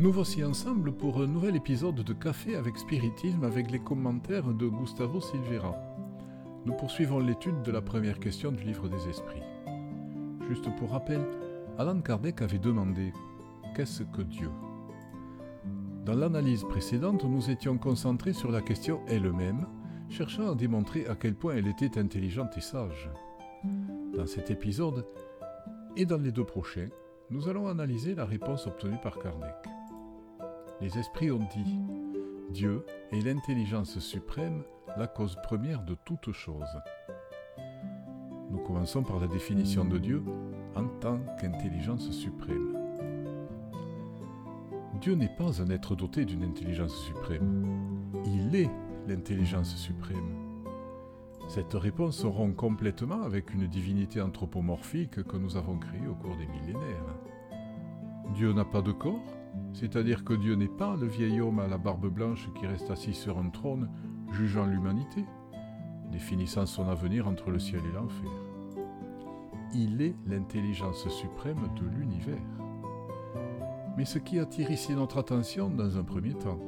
Nous voici ensemble pour un nouvel épisode de Café avec Spiritisme avec les commentaires de Gustavo Silveira. Nous poursuivons l'étude de la première question du livre des esprits. Juste pour rappel, Alan Kardec avait demandé Qu'est-ce que Dieu? Dans l'analyse précédente, nous étions concentrés sur la question elle-même, cherchant à démontrer à quel point elle était intelligente et sage. Dans cet épisode, et dans les deux prochains, nous allons analyser la réponse obtenue par Kardec. Les esprits ont dit Dieu est l'intelligence suprême, la cause première de toute chose. Nous commençons par la définition de Dieu en tant qu'intelligence suprême. Dieu n'est pas un être doté d'une intelligence suprême. Il est l'intelligence suprême. Cette réponse rompt complètement avec une divinité anthropomorphique que nous avons créée au cours des millénaires. Dieu n'a pas de corps, c'est-à-dire que Dieu n'est pas le vieil homme à la barbe blanche qui reste assis sur un trône, jugeant l'humanité, définissant son avenir entre le ciel et l'enfer. Il est l'intelligence suprême de l'univers. Mais ce qui attire ici notre attention dans un premier temps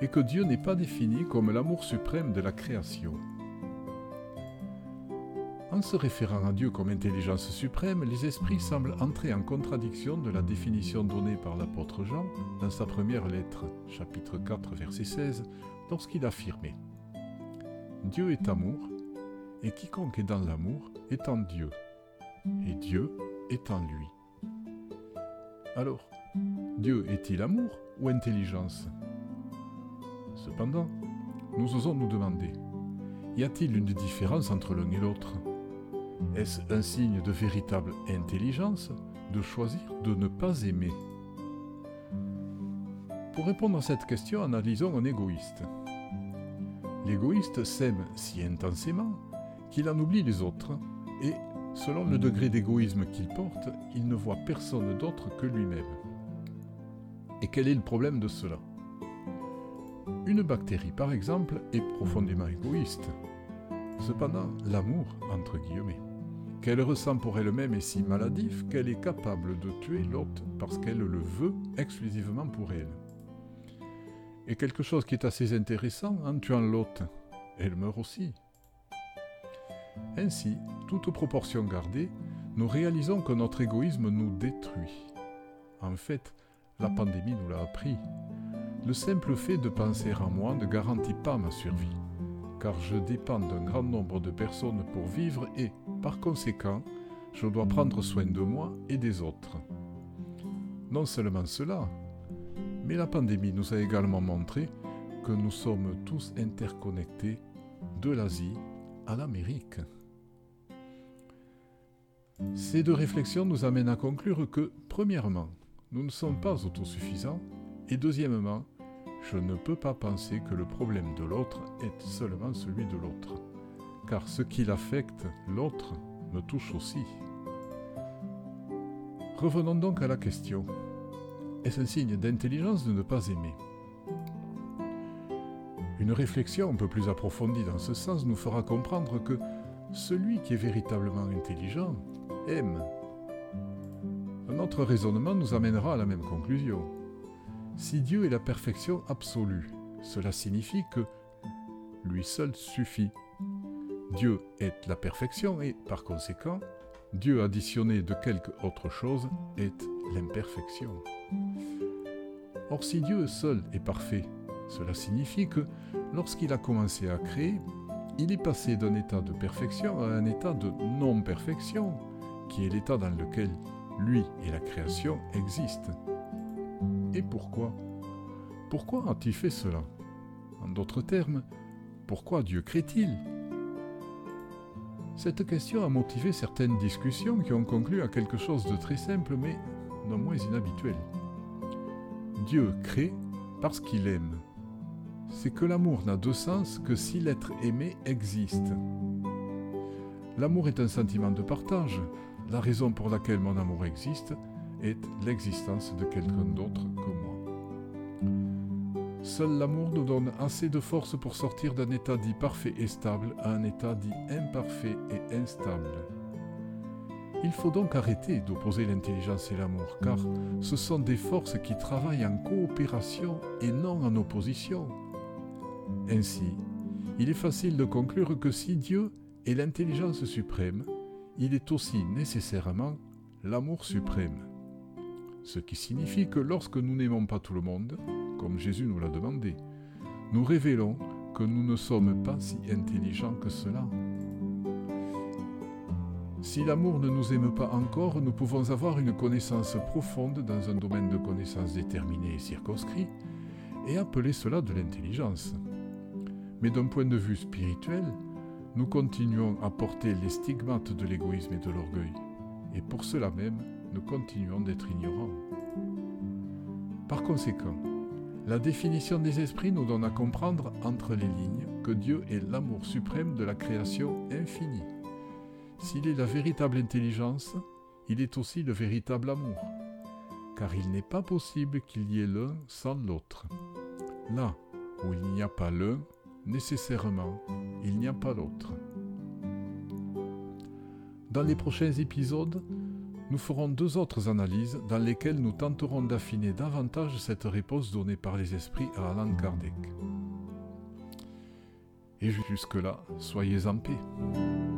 est que Dieu n'est pas défini comme l'amour suprême de la création. En se référant à Dieu comme intelligence suprême, les esprits semblent entrer en contradiction de la définition donnée par l'apôtre Jean dans sa première lettre, chapitre 4, verset 16, lorsqu'il affirmait Dieu est amour, et quiconque est dans l'amour est en Dieu, et Dieu est en lui. Alors, Dieu est-il amour ou intelligence? Cependant, nous osons nous demander, y a-t-il une différence entre l'un et l'autre? Est-ce un signe de véritable intelligence de choisir de ne pas aimer? Pour répondre à cette question, analysons un égoïste. L'égoïste s'aime si intensément qu'il en oublie les autres et, selon le degré d'égoïsme qu'il porte, il ne voit personne d'autre que lui-même. Et quel est le problème de cela? Une bactérie, par exemple, est profondément égoïste. Cependant, l'amour, entre guillemets, qu'elle ressent pour elle-même est si maladif qu'elle est capable de tuer l'hôte parce qu'elle le veut exclusivement pour elle? Et quelque chose qui est assez intéressant, en tuant l'hôte, elle meurt aussi. Ainsi, toute proportion gardée, nous réalisons que notre égoïsme nous détruit. En fait, la pandémie nous l'a appris. Le simple fait de penser à moi ne garantit pas ma survie car je dépends d'un grand nombre de personnes pour vivre et, par conséquent, je dois prendre soin de moi et des autres. Non seulement cela, mais la pandémie nous a également montré que nous sommes tous interconnectés de l'Asie à l'Amérique. Ces deux réflexions nous amènent à conclure que, premièrement, nous ne sommes pas autosuffisants, et deuxièmement, je ne peux pas penser que le problème de l'autre est seulement celui de l'autre, car ce qui l'affecte, l'autre, me touche aussi. Revenons donc à la question. Est-ce un signe d'intelligence de ne pas aimer? Une réflexion un peu plus approfondie dans ce sens nous fera comprendre que celui qui est véritablement intelligent aime. Un autre raisonnement nous amènera à la même conclusion. Si Dieu est la perfection absolue, cela signifie que lui seul suffit. Dieu est la perfection et, par conséquent, Dieu additionné de quelque autre chose est l'imperfection. Or, si Dieu seul est parfait, cela signifie que, lorsqu'il a commencé à créer, il est passé d'un état de perfection à un état de non-perfection, qui est l'état dans lequel lui et la création existent. Et pourquoi? Pourquoi a-t-il fait cela? En d'autres termes, pourquoi Dieu crée-t-il? Cette question a motivé certaines discussions qui ont conclu à quelque chose de très simple mais non moins inhabituel. Dieu crée parce qu'il aime. C'est que l'amour n'a de sens que si l'être aimé existe. L'amour est un sentiment de partage. La raison pour laquelle mon amour existe, est l'existence de quelqu'un d'autre. Seul l'amour nous donne assez de force pour sortir d'un état dit parfait et stable à un état dit imparfait et instable. Il faut donc arrêter d'opposer l'intelligence et l'amour, car ce sont des forces qui travaillent en coopération et non en opposition. Ainsi, il est facile de conclure que si Dieu est l'intelligence suprême, il est aussi nécessairement l'amour suprême. Ce qui signifie que lorsque nous n'aimons pas tout le monde, comme Jésus nous l'a demandé, nous révélons que nous ne sommes pas si intelligents que cela. Si l'amour ne nous aime pas encore, nous pouvons avoir une connaissance profonde dans un domaine de connaissance déterminé et circonscrit, et appeler cela de l'intelligence. Mais d'un point de vue spirituel, nous continuons à porter les stigmates de l'égoïsme et de l'orgueil, et pour cela même, nous continuons d'être ignorants. Par conséquent, la définition des esprits nous donne à comprendre entre les lignes que Dieu est l'amour suprême de la création infinie. S'il est la véritable intelligence, il est aussi le véritable amour, car il n'est pas possible qu'il y ait l'un sans l'autre. Là où il n'y a pas l'un, nécessairement, il n'y a pas l'autre. Dans les prochains épisodes, nous ferons deux autres analyses dans lesquelles nous tenterons d'affiner davantage cette réponse donnée par les esprits à Alan Kardec. Et jusque-là, soyez en paix.